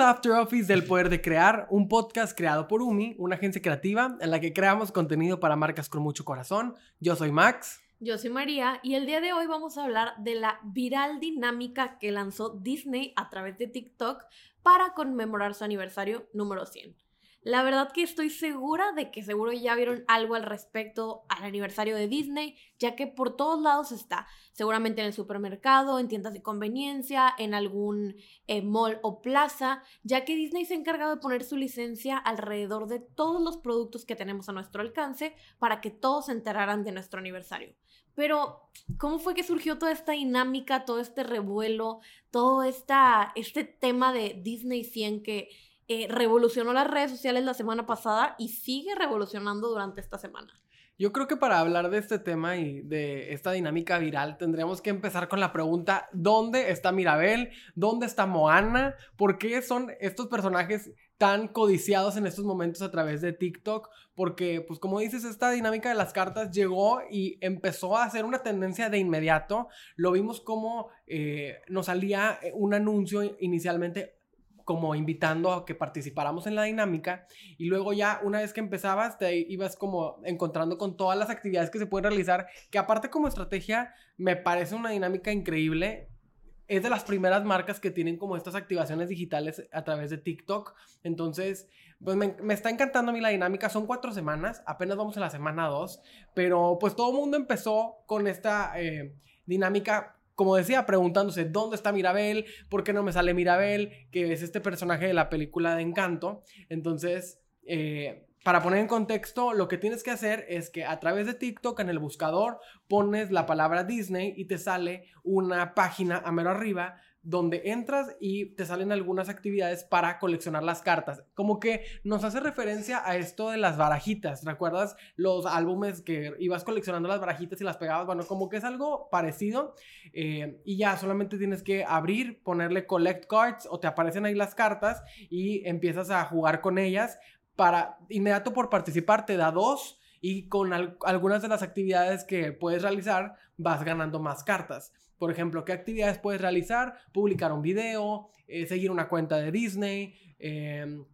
After Office del Poder de Crear, un podcast creado por UMI, una agencia creativa en la que creamos contenido para marcas con mucho corazón. Yo soy Max. Yo soy María y el día de hoy vamos a hablar de la viral dinámica que lanzó Disney a través de TikTok para conmemorar su aniversario número 100. La verdad que estoy segura de que seguro ya vieron algo al respecto al aniversario de Disney, ya que por todos lados está, seguramente en el supermercado, en tiendas de conveniencia, en algún eh, mall o plaza, ya que Disney se ha encargado de poner su licencia alrededor de todos los productos que tenemos a nuestro alcance para que todos se enteraran de nuestro aniversario. Pero, ¿cómo fue que surgió toda esta dinámica, todo este revuelo, todo esta, este tema de Disney 100 que eh, revolucionó las redes sociales la semana pasada y sigue revolucionando durante esta semana. Yo creo que para hablar de este tema y de esta dinámica viral tendríamos que empezar con la pregunta, ¿dónde está Mirabel? ¿Dónde está Moana? ¿Por qué son estos personajes tan codiciados en estos momentos a través de TikTok? Porque, pues como dices, esta dinámica de las cartas llegó y empezó a ser una tendencia de inmediato. Lo vimos como eh, nos salía un anuncio inicialmente como invitando a que participáramos en la dinámica y luego ya una vez que empezabas te ibas como encontrando con todas las actividades que se pueden realizar, que aparte como estrategia me parece una dinámica increíble. Es de las primeras marcas que tienen como estas activaciones digitales a través de TikTok. Entonces, pues me, está encantando a mí la dinámica. Son cuatro semanas, apenas vamos en la semana dos, pero pues todo el mundo empezó con esta eh, dinámica como decía, preguntándose dónde está Mirabel, por qué no me sale Mirabel, que es este personaje de la película de Encanto. Entonces, eh, para poner en contexto, lo que tienes que hacer es que a través de TikTok en el buscador pones la palabra Disney y te sale una página a mero arriba donde entras y te salen algunas actividades para coleccionar las cartas. Como que nos hace referencia a esto de las barajitas. ¿Recuerdas los álbumes que ibas coleccionando las barajitas y las pegabas? Bueno, como que es algo parecido. Eh, y ya solamente tienes que abrir, ponerle collect cards o te aparecen ahí las cartas y empiezas a jugar con ellas. Para inmediato por participar te da dos y con algunas de las actividades que puedes realizar vas ganando más cartas. Por ejemplo, ¿qué actividades puedes realizar? Publicar un video, eh, seguir una cuenta de Disney, em,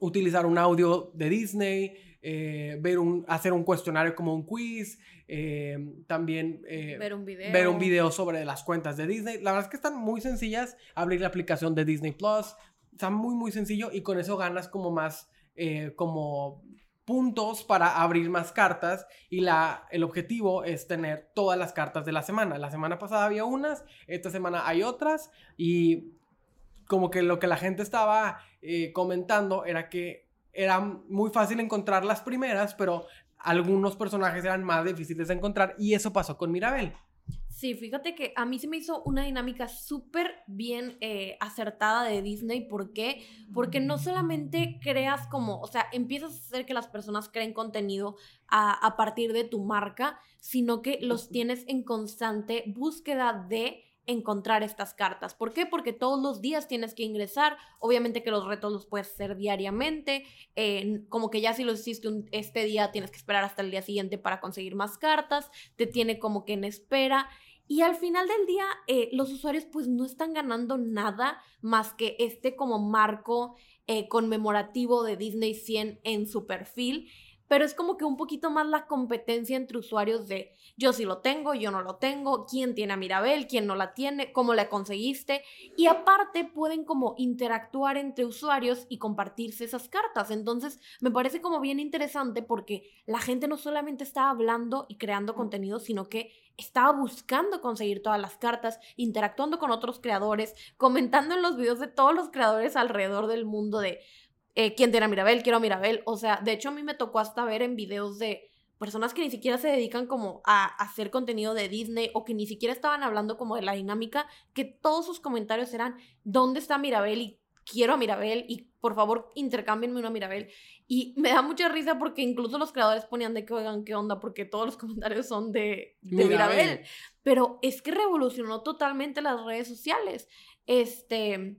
utilizar un audio de Disney, eh, ver un, hacer un cuestionario como un quiz, em, también eh, ver, un video. ver un video sobre las cuentas de Disney. La verdad es que están muy sencillas. Abrir la aplicación de Disney Plus, está muy, muy sencillo y con eso ganas como más, como puntos para abrir más cartas y la, el objetivo es tener todas las cartas de la semana. La semana pasada había unas, esta semana hay otras y como que lo que la gente estaba eh, comentando era que era muy fácil encontrar las primeras, pero algunos personajes eran más difíciles de encontrar y eso pasó con Mirabel. Sí, fíjate que a mí se me hizo una dinámica súper bien eh, acertada de Disney. ¿Por qué? Porque no solamente creas como, o sea, empiezas a hacer que las personas creen contenido a, a partir de tu marca, sino que los tienes en constante búsqueda de encontrar estas cartas. ¿Por qué? Porque todos los días tienes que ingresar. Obviamente que los retos los puedes hacer diariamente. como que ya si los hiciste este día, tienes que esperar hasta el día siguiente para conseguir más cartas. Te tiene como que en espera. Y al final del día, eh, los usuarios pues no están ganando nada más que este como marco eh, conmemorativo de Disney 100 en su perfil pero es como que un poquito más la competencia entre usuarios de yo sí lo tengo, yo no lo tengo, quién tiene a Mirabel, quién no la tiene, cómo la conseguiste. Y aparte pueden como interactuar entre usuarios y compartirse esas cartas. Entonces me parece como bien interesante porque la gente no solamente estaba hablando y creando contenido, sino que estaba buscando conseguir todas las cartas, interactuando con otros creadores, comentando en los videos de todos los creadores alrededor del mundo de eh, quién tiene a Mirabel, quiero a Mirabel. O sea, de hecho a mí me tocó hasta ver en videos de personas que ni siquiera se dedican como a hacer contenido de Disney o que ni siquiera estaban hablando como de la dinámica, que todos sus comentarios eran, ¿dónde está Mirabel? Y quiero a Mirabel y por favor intercámbienme una Mirabel. Y me da mucha risa porque incluso los creadores ponían de que oigan qué onda porque todos los comentarios son de, de Mirabel. Pero es que revolucionó totalmente las redes sociales. Este,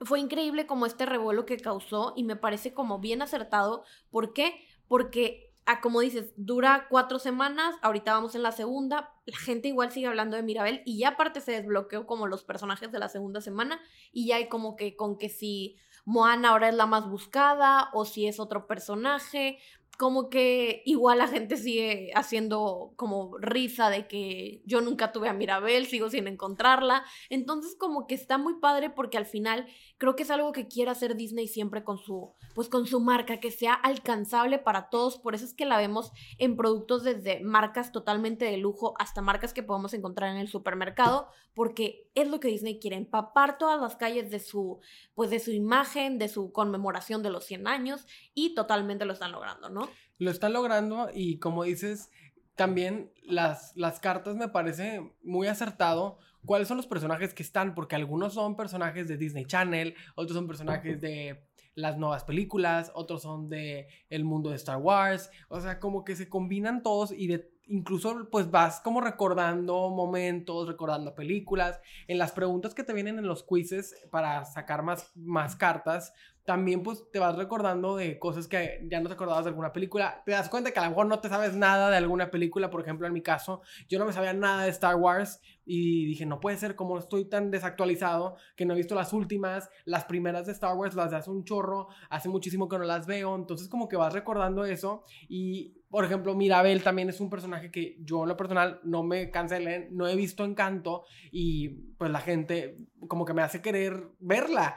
fue increíble como este revuelo que causó y me parece como bien acertado. ¿Por qué? Porque ah, como dices, dura cuatro semanas, ahorita vamos en la segunda, la gente igual sigue hablando de Mirabel y ya aparte se desbloqueó como los personajes de la segunda semana y ya hay como que con que si Moana ahora es la más buscada o si es otro personaje, como que igual la gente sigue haciendo como risa de que yo nunca tuve a Mirabel, sigo sin encontrarla. Entonces como que está muy padre porque al final creo que es algo que quiere hacer Disney siempre con su pues con su marca, que sea alcanzable para todos, por eso es que la vemos en productos desde marcas totalmente de lujo hasta marcas que podemos encontrar en el supermercado, porque es lo que Disney quiere, empapar todas las calles de su pues de su imagen, de su conmemoración de los 100 años y totalmente lo están logrando, ¿no? Lo están logrando y como dices, también las, las cartas me parece muy acertado cuáles son los personajes que están, porque algunos son personajes de Disney Channel, otros son personajes de las nuevas películas, otros son de el mundo de Star Wars, o sea, como que se combinan todos y de incluso pues vas como recordando momentos, recordando películas, en las preguntas que te vienen en los quizzes para sacar más, más cartas, también pues te vas recordando de cosas que ya no te acordabas de alguna película. Te das cuenta que a lo mejor no te sabes nada de alguna película. Por ejemplo, en mi caso, yo no me sabía nada de Star Wars y dije, no puede ser como estoy tan desactualizado que no he visto las últimas, las primeras de Star Wars las de hace un chorro, hace muchísimo que no las veo. Entonces como que vas recordando eso y por ejemplo, Mirabel también es un personaje que yo en lo personal no me cansé no he visto Encanto y pues la gente como que me hace querer verla,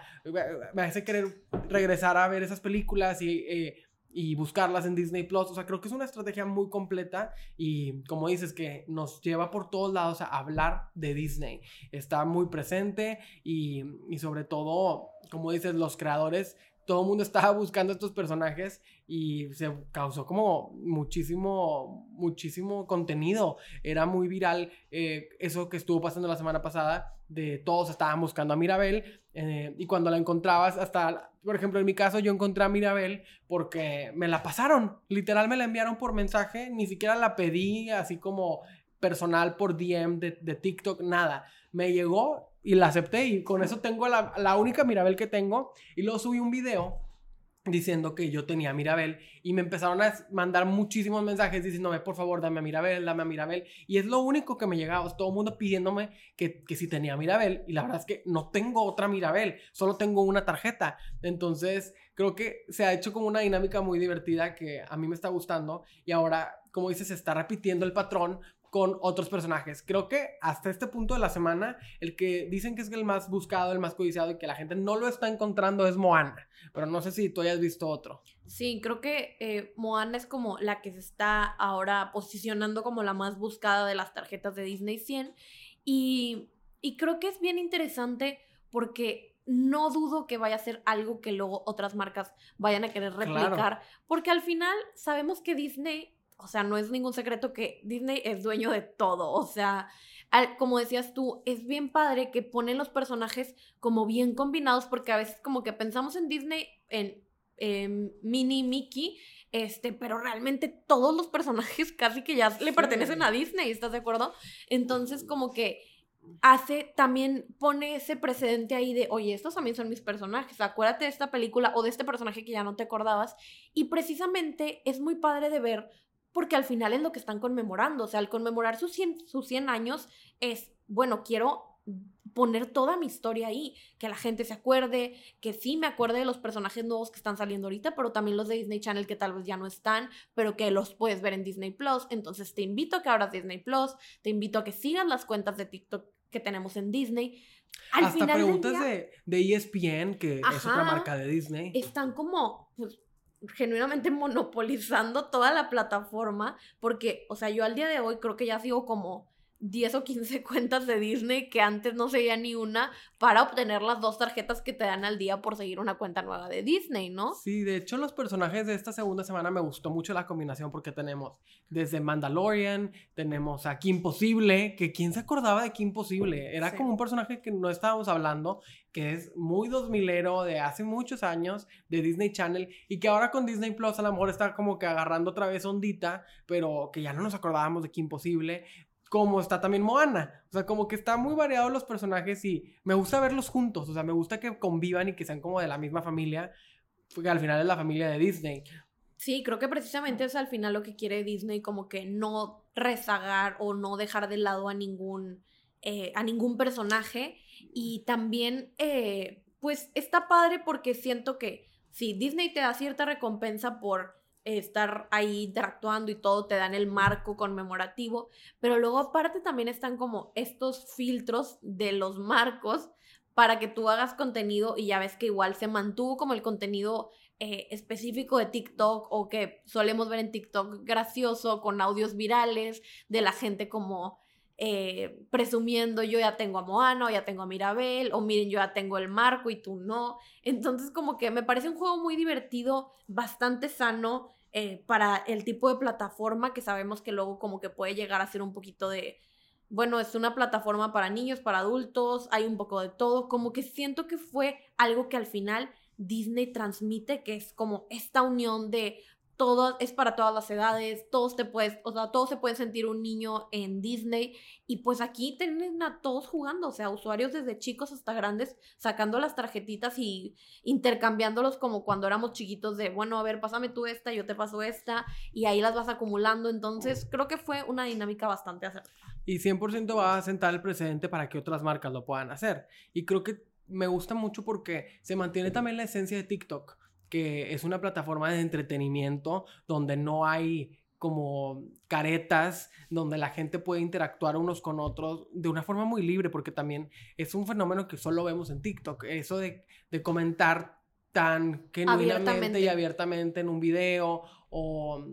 me hace querer regresar a ver esas películas y, eh, y buscarlas en Disney Plus. O sea, creo que es una estrategia muy completa y como dices que nos lleva por todos lados a hablar de Disney. Está muy presente y, y sobre todo, como dices, los creadores todo el mundo estaba buscando estos personajes y se causó como muchísimo, muchísimo contenido. Era muy viral eh, eso que estuvo pasando la semana pasada, de todos estaban buscando a Mirabel eh, y cuando la encontrabas, hasta, por ejemplo, en mi caso yo encontré a Mirabel porque me la pasaron, literal me la enviaron por mensaje, ni siquiera la pedí así como personal por DM de, de TikTok, nada. Me llegó y la acepté y con eso tengo la, la única Mirabel que tengo. Y luego subí un video diciendo que yo tenía Mirabel y me empezaron a mandar muchísimos mensajes diciéndome por favor dame a Mirabel, dame a Mirabel y es lo único que me llegaba, todo el mundo pidiéndome que, que si tenía Mirabel y la verdad es que no tengo otra Mirabel, solo tengo una tarjeta, entonces creo que se ha hecho como una dinámica muy divertida que a mí me está gustando y ahora como dices se está repitiendo el patrón con otros personajes. Creo que hasta este punto de la semana, el que dicen que es el más buscado, el más codiciado y que la gente no lo está encontrando es Moana. Pero no sé si tú hayas visto otro. Sí, creo que eh, Moana es como la que se está ahora posicionando como la más buscada de las tarjetas de Disney 100. Y, y creo que es bien interesante porque no dudo que vaya a ser algo que luego otras marcas vayan a querer replicar. Porque al final sabemos que Disney o sea, no es ningún secreto que Disney es dueño de todo. O sea, como decías tú, es bien padre que ponen los personajes como bien combinados porque a veces como que pensamos en Disney, en Mini Mickey, este, pero realmente todos los personajes casi que ya le pertenecen a Disney, ¿estás de acuerdo? Entonces como que hace también pone ese precedente ahí de, oye, estos también son mis personajes, acuérdate de esta película o de este personaje que ya no te acordabas. Y precisamente es muy padre de ver porque al final es lo que están conmemorando. O sea, al conmemorar sus 100, sus 100 años es, bueno, quiero poner toda mi historia ahí, que la gente se acuerde, que sí me acuerde de los personajes nuevos que están saliendo ahorita, pero también los de Disney Channel que tal vez ya no están, pero que los puedes ver en Disney Plus. Entonces te invito a que abras Disney Plus, te invito a que sigas las cuentas de TikTok que tenemos en Disney. Al Hasta preguntas de, de, ESPN, que es otra marca de Disney. Están como, pues, genuinamente monopolizando toda la plataforma, porque, o sea, yo al día de hoy creo que ya sigo como 10 o 15 cuentas de Disney que antes no seguía ni una para obtener las dos tarjetas que te dan al día por seguir una cuenta nueva de Disney, ¿no? Sí, de hecho los personajes de esta segunda semana me gustó mucho la combinación porque tenemos desde Mandalorian, tenemos a Kim Possible, que quién se acordaba de Kim Possible, era como un personaje que no estábamos hablando, que es muy 2000ero de hace muchos años de Disney Channel y que ahora con Disney Plus a lo mejor está como que agarrando otra vez ondita, pero que ya no nos acordábamos de Kim Possible como está también Moana. O sea, como que está muy variados los personajes y me gusta verlos juntos. O sea, me gusta que convivan y que sean como de la misma familia, porque al final es la familia de Disney. Sí, creo que precisamente es al final lo que quiere Disney, como que no rezagar o no dejar de lado a ningún, eh, a ningún personaje. Y también, eh, pues está padre porque siento que si Disney te da cierta recompensa por estar ahí interactuando y todo, te dan el marco conmemorativo, pero luego aparte también están como estos filtros de los marcos para que tú hagas contenido y ya ves que igual se mantuvo como el contenido eh, específico de TikTok o que solemos ver en TikTok gracioso con audios virales de la gente como eh, presumiendo yo ya tengo a Moana o ya tengo a Mirabel o miren yo ya tengo el marco y tú no. Entonces como que me parece un juego muy divertido, bastante sano eh, para el tipo de plataforma que sabemos que luego como que puede llegar a ser un poquito de... Bueno, es una plataforma para niños, para adultos, hay un poco de todo, como que siento que fue algo que al final Disney transmite, que es como esta unión de todo es para todas las edades, todos te puedes, o sea, todos se pueden sentir un niño en Disney y pues aquí tienen a todos jugando, o sea, usuarios desde chicos hasta grandes sacando las tarjetitas y intercambiándolos como cuando éramos chiquitos de, bueno, a ver, pásame tú esta, yo te paso esta y ahí las vas acumulando, entonces creo que fue una dinámica bastante acertada. Y 100% va a sentar el precedente para que otras marcas lo puedan hacer. Y creo que me gusta mucho porque se mantiene también la esencia de TikTok, que es una plataforma de entretenimiento donde no hay como caretas donde la gente puede interactuar unos con otros de una forma muy libre, porque también es un fenómeno que solo vemos en TikTok, eso de, comentar tan genuinamente y abiertamente. en un video o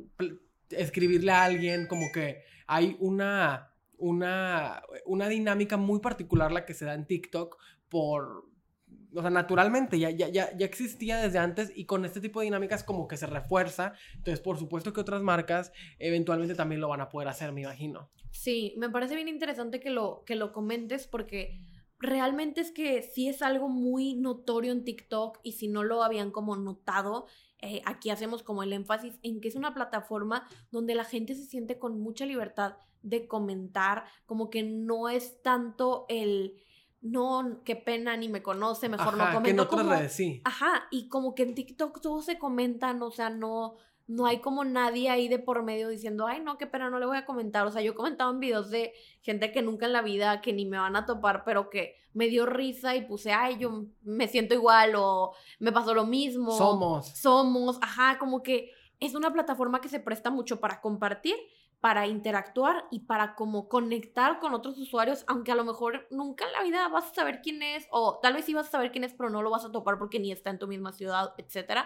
escribirle a alguien, como que hay una, una, una dinámica muy particular la que se da en TikTok por, o sea, naturalmente, ya, ya, ya, existía desde antes y con este tipo de dinámicas como que se refuerza. Entonces, por supuesto que otras marcas eventualmente también lo van a poder hacer, me imagino. Sí, me parece bien interesante que lo, que lo comentes porque realmente es que sí es algo muy notorio en TikTok y si no lo habían como notado, eh, aquí hacemos como el énfasis en que es una plataforma donde la gente se siente con mucha libertad de comentar, como que no es tanto el no, qué pena, ni me conoce, mejor no comento. Que en otras redes, sí. Ajá, y como que en TikTok todos se comentan, o sea, no, no hay como nadie ahí de por medio diciendo, ay, no, qué pena, no le voy a comentar. O sea, yo he comentado en videos de gente que nunca en la vida, que ni me van a topar, pero que me dio risa y puse, ay, yo me siento igual o me pasó lo mismo. Somos. Somos, ajá, como que es una plataforma que se presta mucho para compartir para interactuar y para como conectar con otros usuarios, aunque a lo mejor nunca en la vida vas a saber quién es, o tal vez sí vas a saber quién es, pero no lo vas a topar porque ni está en tu misma ciudad, etc.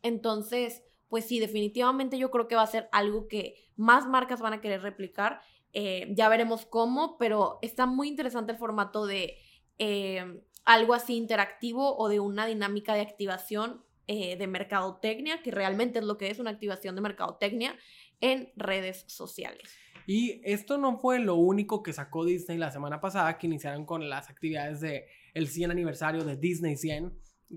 Entonces, pues sí, definitivamente yo creo que va a ser algo que más marcas van a querer replicar. Eh, ya veremos cómo, pero está muy interesante el formato de eh, algo así interactivo o de una dinámica de activación eh, de mercadotecnia, que realmente es lo que es una activación de mercadotecnia en redes sociales. Y esto no fue lo único que sacó Disney la semana pasada, que iniciaron con las actividades de el 100 aniversario de Disney 100,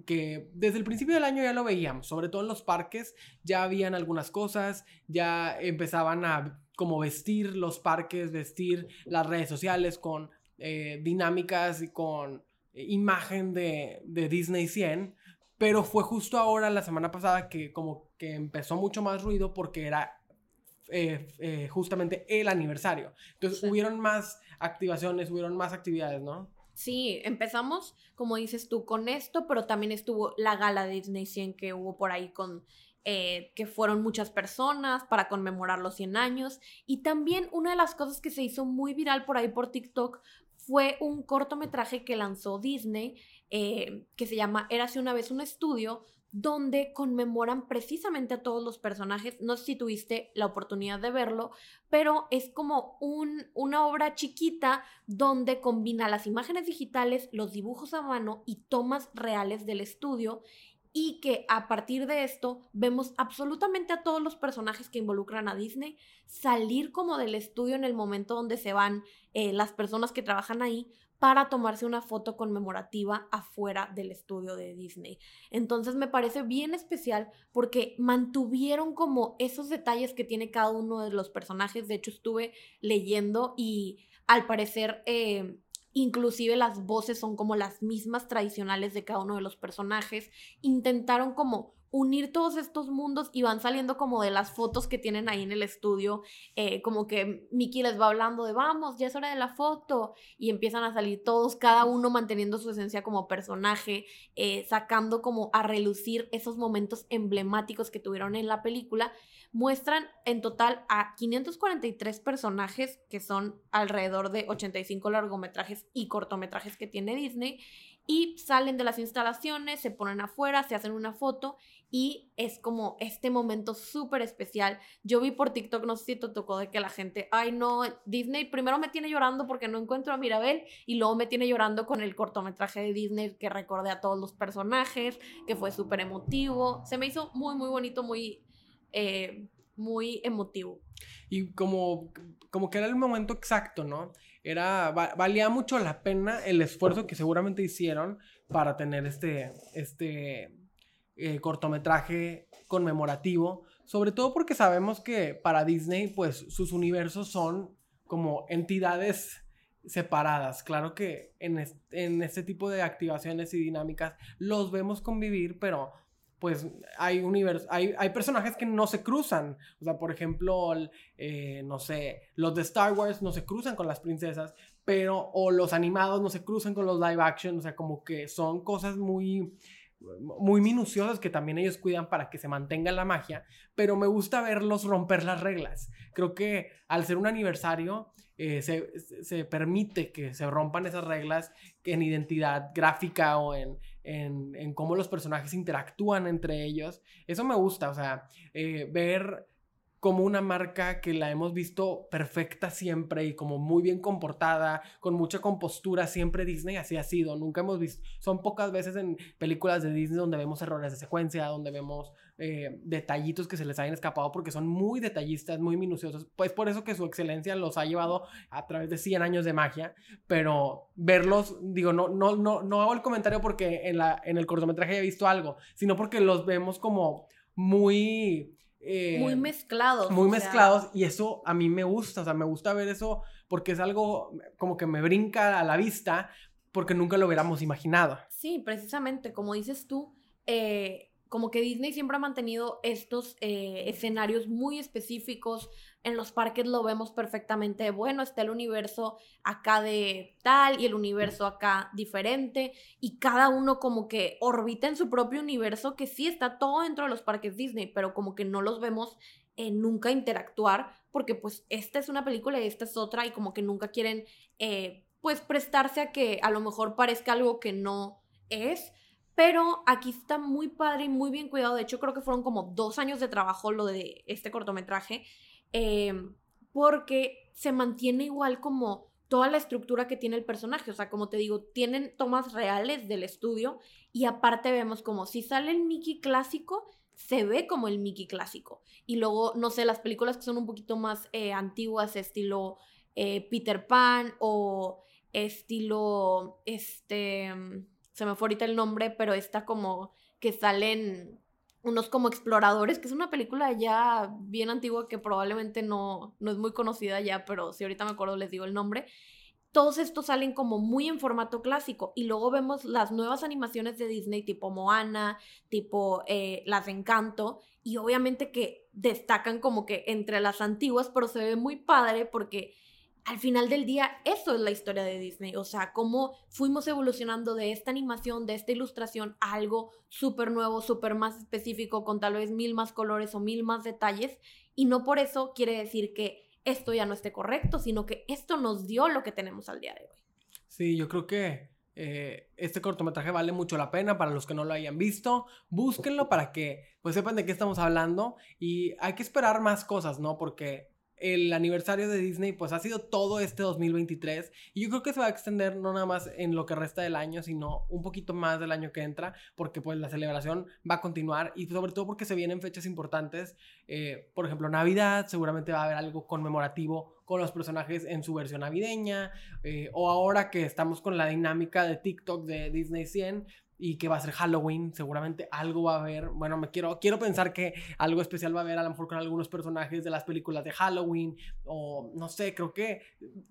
que desde el principio del año ya lo veíamos, sobre todo en los parques ya habían algunas cosas, ya empezaban a como vestir los parques, vestir las redes sociales con eh, dinámicas y con eh, imagen de, de Disney 100, pero fue justo ahora, la semana pasada, que como que empezó mucho más ruido porque era eh, eh, justamente el aniversario. Entonces hubieron más activaciones, hubieron más actividades, ¿no? Sí, empezamos, como dices tú, con esto, pero también estuvo la gala de Disney 100 que hubo por ahí con, eh, que fueron muchas personas para conmemorar los 100 años. Y también una de las cosas que se hizo muy viral por ahí por TikTok fue un cortometraje que lanzó Disney, que se llama Érase una vez un estudio, donde conmemoran precisamente a todos los personajes. No sé si tuviste la oportunidad de verlo, pero es como un, una obra chiquita donde combina las imágenes digitales, los dibujos a mano y tomas reales del estudio y que a partir de esto vemos absolutamente a todos los personajes que involucran a Disney salir como del estudio en el momento donde se van eh, las personas que trabajan ahí para tomarse una foto conmemorativa afuera del estudio de Disney. Entonces me parece bien especial porque mantuvieron como esos detalles que tiene cada uno de los personajes. De hecho estuve leyendo y al parecer eh, inclusive las voces son como las mismas tradicionales de cada uno de los personajes. Intentaron como unir todos estos mundos y van saliendo como de las fotos que tienen ahí en el estudio, eh, como que Mickey les va hablando de vamos, ya es hora de la foto y empiezan a salir todos, cada uno manteniendo su esencia como personaje, eh, sacando como a relucir esos momentos emblemáticos que tuvieron en la película. Muestran en total a 543 personajes, que son alrededor de 85 largometrajes y cortometrajes que tiene Disney, y salen de las instalaciones, se ponen afuera, se hacen una foto y es como este momento súper especial. Yo vi por TikTok, no sé si te tocó de que la gente, ay no, Disney primero me tiene llorando porque no encuentro a Mirabel y luego me tiene llorando con el cortometraje de Disney que recordé a todos los personajes, que fue súper emotivo. Se me hizo muy, muy bonito, muy, eh, muy emotivo. Y como, como que era el momento exacto, ¿no? Era, valía mucho la pena el esfuerzo que seguramente hicieron para tener este, este eh, cortometraje conmemorativo, sobre todo porque sabemos que para Disney, pues sus universos son como entidades separadas. Claro que en, en este tipo de activaciones y dinámicas los vemos convivir, pero pues hay, hay, hay personajes que no se cruzan. O sea, por ejemplo, eh, no sé, los de Star Wars no se cruzan con las princesas, pero, o los animados no se cruzan con los live action. O sea, como que son cosas muy, muy minuciosas que también ellos cuidan para que se mantenga la magia, pero me gusta verlos romper las reglas. Creo que al ser un aniversario eh, se, se, permite que se rompan esas reglas en identidad gráfica o en, en, cómo los personajes interactúan entre ellos. Eso me gusta, o sea, eh, ver como una marca que la hemos visto perfecta siempre y como muy bien comportada, con mucha compostura, siempre Disney así ha sido, nunca hemos visto, son pocas veces en películas de Disney donde vemos errores de secuencia, donde vemos eh, detallitos que se les hayan escapado porque son muy detallistas, muy minuciosos, pues por eso que su excelencia los ha llevado a través de 100 años de magia, pero verlos, digo, no, no, no, no hago el comentario porque en, la, en el cortometraje he visto algo, sino porque los vemos como muy eh, muy mezclados. Muy mezclados y eso a mí me gusta, o sea, me gusta ver eso porque es algo como que me brinca a la vista porque nunca lo hubiéramos imaginado. Sí, precisamente, como dices tú, eh, como que Disney siempre ha mantenido estos eh, escenarios muy específicos. En los parques lo vemos perfectamente. Bueno, está el universo acá de tal y el universo acá diferente. Y cada uno como que orbita en su propio universo, que sí está todo dentro de los parques Disney, pero como que no los vemos nunca interactuar, porque pues esta es una película y esta es otra, y como que nunca quieren eh, pues prestarse a que a lo mejor parezca algo que no es. Pero aquí está muy padre y muy bien cuidado. De hecho, creo que fueron como dos años de trabajo lo de este cortometraje. Em, porque se mantiene igual como toda la estructura que tiene el personaje. O sea, como te digo, tienen tomas reales del estudio y aparte vemos como si sale el Mickey clásico, se ve como el Mickey clásico. Y luego, no sé, las películas que son un poquito más eh, antiguas, estilo eh, Peter Pan o estilo, este se me fue ahorita el nombre, pero está como que salen unos como exploradores, que es una película ya bien antigua que probablemente no, no es muy conocida ya, pero si ahorita me acuerdo les digo el nombre. Todos estos salen como muy en formato clásico y luego vemos las nuevas animaciones de Disney tipo Moana, tipo eh, las Encanto y obviamente que destacan como que entre las antiguas, pero se ve muy padre porque al final del día, eso es la historia de Disney. O sea, cómo fuimos evolucionando de esta animación, de esta ilustración, a algo súper nuevo, súper más específico, con tal vez mil más colores o mil más detalles. Y no por eso quiere decir que esto ya no esté correcto, sino que esto nos dio lo que tenemos al día de hoy. Sí, yo creo que eh, este cortometraje vale mucho la pena para los que no lo hayan visto. Búsquenlo para que pues sepan de qué estamos hablando. Y hay que esperar más cosas, ¿no? Porque el aniversario de Disney pues ha sido todo este 2023 y yo creo que se va a extender no nada más en lo que resta del año sino un poquito más del año que entra porque pues la celebración va a continuar y sobre todo porque se vienen fechas importantes. Eh, por ejemplo Navidad seguramente va a haber algo conmemorativo con los personajes en su versión navideña. Eh, o ahora que estamos con la dinámica de TikTok de Disney 100 y que va a ser Halloween, seguramente algo va a haber, bueno, me quiero, quiero pensar que algo especial va a haber a lo mejor con algunos personajes de las películas de Halloween, o no sé, creo que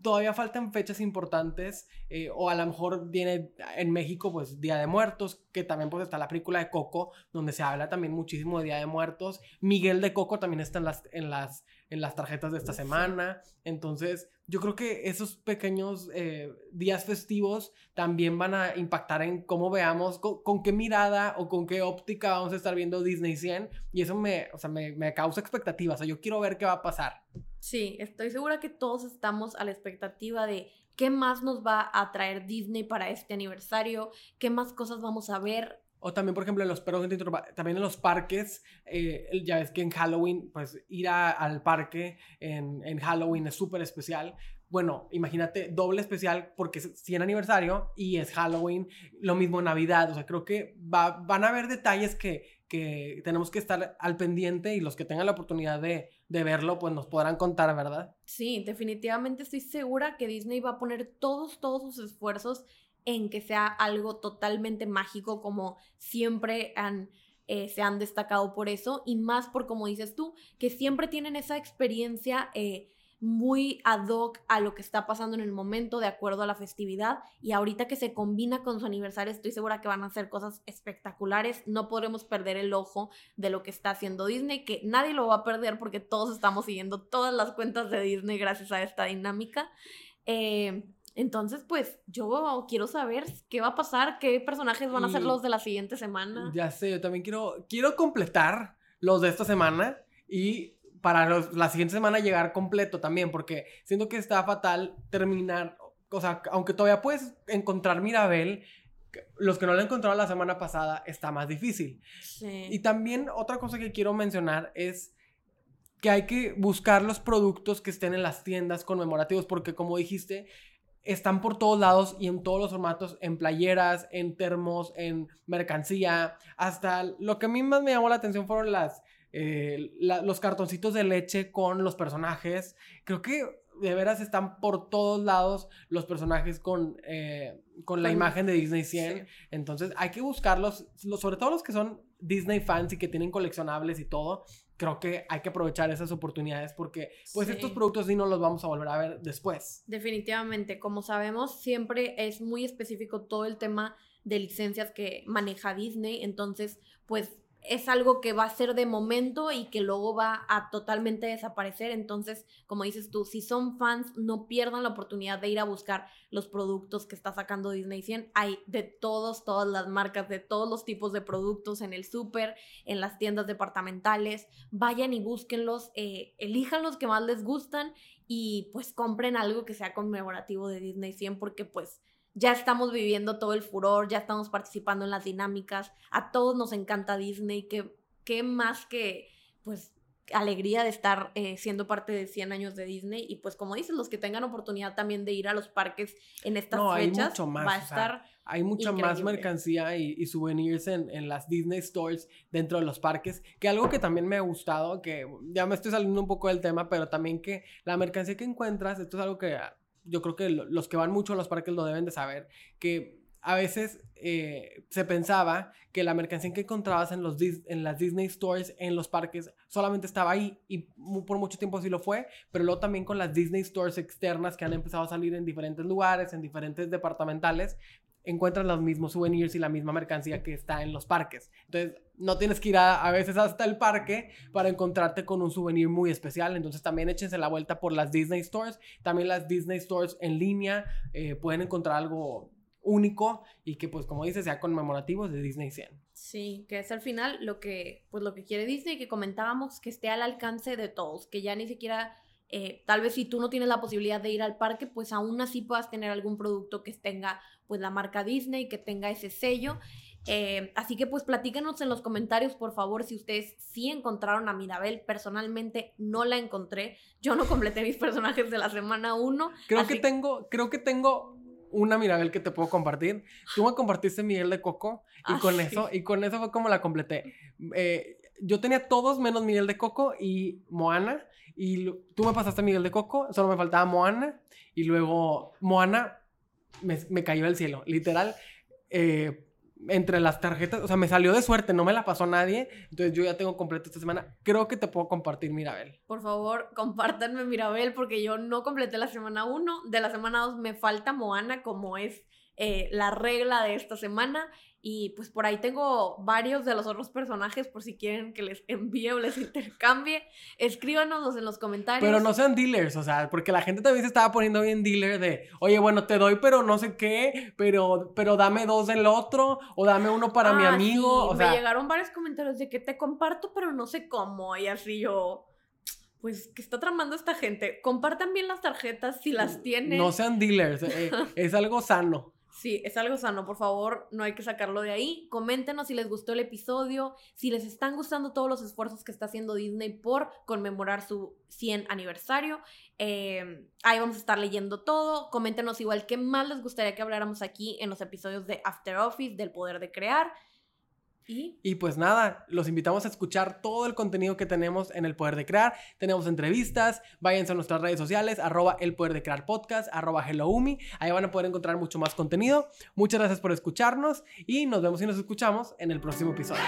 todavía faltan fechas importantes, eh, o a lo mejor viene en México pues Día de Muertos, que también pues está la película de Coco, donde se habla también muchísimo de Día de Muertos, Miguel de Coco también está en las, en las, en las tarjetas de esta semana, entonces yo creo que esos pequeños eh, días festivos también van a impactar en cómo veamos, con, qué mirada o con qué óptica vamos a estar viendo Disney 100. Y eso me, o sea, me, me causa expectativas. O sea, yo quiero ver qué va a pasar. Sí, estoy segura que todos estamos a la expectativa de qué más nos va a traer Disney para este aniversario, qué más cosas vamos a ver. O también, por ejemplo, en los perros también en los parques, eh, ya ves que en Halloween, pues ir al parque en, en Halloween es súper especial. Bueno, imagínate, doble especial porque es 100 aniversario y es Halloween, lo mismo Navidad. O sea, creo que va, van a haber detalles que, que tenemos que estar al pendiente y los que tengan la oportunidad de, de, verlo, pues nos podrán contar, ¿verdad? Sí, definitivamente estoy segura que Disney va a poner todos, todos sus esfuerzos en que sea algo totalmente mágico como siempre han, eh, se han destacado por eso y más por como dices tú, que siempre tienen esa experiencia eh, muy ad hoc a lo que está pasando en el momento, de acuerdo a la festividad. Y ahorita que se combina con su aniversario, estoy segura que van a hacer cosas espectaculares. No podremos perder el ojo de lo que está haciendo Disney, que nadie lo va a perder porque todos estamos siguiendo todas las cuentas de Disney gracias a esta dinámica. Eh, entonces, pues yo quiero saber qué va a pasar, qué personajes van a ser los de la siguiente semana. Ya sé, yo también quiero, quiero completar los de esta semana y para la siguiente semana llegar completo también, porque siento que está fatal terminar, o sea, aunque todavía puedes encontrar Mirabel, los que no lo encontraron la semana pasada está más difícil. Sí. Y también otra cosa que quiero mencionar es que hay que buscar los productos que estén en las tiendas conmemorativos, porque como dijiste, están por todos lados y en todos los formatos, en playeras, en termos, en mercancía, hasta lo que a mí más me llamó la atención fueron las, eh, los cartoncitos de leche con los personajes. Creo que de veras están por todos lados los personajes con, eh, con la imagen de Disney 100. Entonces hay que buscarlos, sobre todo los que son Disney fans y que tienen coleccionables y todo creo que hay que aprovechar esas oportunidades porque pues estos productos sí no los vamos a volver a ver después. Definitivamente, como sabemos, siempre es muy específico todo el tema de licencias que maneja Disney, entonces pues es algo que va a ser de momento y que luego va a totalmente desaparecer. Entonces, como dices tú, si son fans, no pierdan la oportunidad de ir a buscar los productos que está sacando Disney 100. Hay de todos, todas las marcas, de todos los tipos de productos en el súper, en las tiendas departamentales. Vayan y búsquenlos, eh, elijan los que más les gustan y pues compren algo que sea conmemorativo de Disney 100 porque pues ya estamos viviendo todo el furor, ya estamos participando en las dinámicas, a todos nos encanta Disney, que, qué más que, pues, alegría de estar eh, siendo parte de 100 años de Disney y pues como dices, los que tengan oportunidad también de ir a los parques en estas fechas, va a estar... hay mucha más mercancía y, y souvenirs en, en, las Disney Stores dentro de los parques, que algo que también me ha gustado, que ya me estoy saliendo un poco del tema, pero también que la mercancía que encuentras, esto es algo que yo creo que los que van mucho a los parques lo deben de saber, que a veces eh, se pensaba que la mercancía que encontrabas en, los, en las Disney Stores, en los parques, solamente estaba ahí y por mucho tiempo sí lo fue, pero luego también con las Disney Stores externas que han empezado a salir en diferentes lugares, en diferentes departamentales, encuentras los mismos souvenirs y la misma mercancía que está en los parques. Entonces, no tienes que ir a, veces hasta el parque para encontrarte con un souvenir muy especial. Entonces, también échense la vuelta por las Disney Stores. También las Disney Stores en línea eh, pueden encontrar algo único y que pues como dices sea conmemorativo de Disney 100. Sí, que es al final lo que pues lo que quiere Disney que comentábamos que esté al alcance de todos, que ya ni siquiera eh, tal vez si tú no tienes la posibilidad de ir al parque, pues aún así puedas tener algún producto que tenga pues la marca Disney, que tenga ese sello. Eh, así que pues platícanos en los comentarios, por favor, si ustedes sí encontraron a Mirabel. Personalmente no la encontré. Yo no completé mis personajes de la semana 1. Creo que tengo, creo que tengo una Mirabel que te puedo compartir. Tú me compartiste Miguel de Coco y ah, con eso, y con eso fue como la completé. Eh, yo tenía todos menos Miguel de Coco y Moana. Y tú me pasaste Miguel de Coco, solo me faltaba Moana. Y luego Moana me, cayó del cielo. Literal, eh, entre las tarjetas, o sea, me salió de suerte, no me la pasó nadie, entonces yo ya tengo completo esta semana. Creo que te puedo compartir Mirabel. Por favor, compártanme Mirabel porque yo no completé la semana 1, de la semana 2 me falta Moana como es eh, la regla de esta semana y pues por ahí tengo varios de los otros personajes por si quieren que les envíe o les intercambie. Escríbanos en los comentarios. Pero no sean dealers, o sea, porque la gente también se estaba poniendo bien dealer de, oye, bueno, te doy, pero no sé qué, pero, pero dame dos del otro, o dame uno para mi Ah, amigo. sí, o me sea, llegaron varios comentarios de que te comparto, pero no sé cómo. Y así yo, pues, ¿qué está tramando esta gente? Compartan bien las tarjetas si las tienen. no sean dealers, eh, es algo sano. Sí, es algo sano, por favor, no hay que sacarlo de ahí. Coméntenos si les gustó el episodio, si les están gustando todos los esfuerzos que está haciendo Disney por conmemorar su 100 aniversario. Eh, ahí vamos a estar leyendo todo. Coméntenos igual qué más les gustaría que habláramos aquí en los episodios de After Office, del poder de crear. Y pues nada, los invitamos a escuchar todo el contenido que tenemos en El Poder de Crear. Tenemos entrevistas, váyanse a nuestras redes sociales, arroba El Poder de Crear Podcast, arroba HelloUmi. Ahí van a poder encontrar mucho más contenido. Muchas gracias por escucharnos y nos vemos y nos escuchamos en el próximo episodio.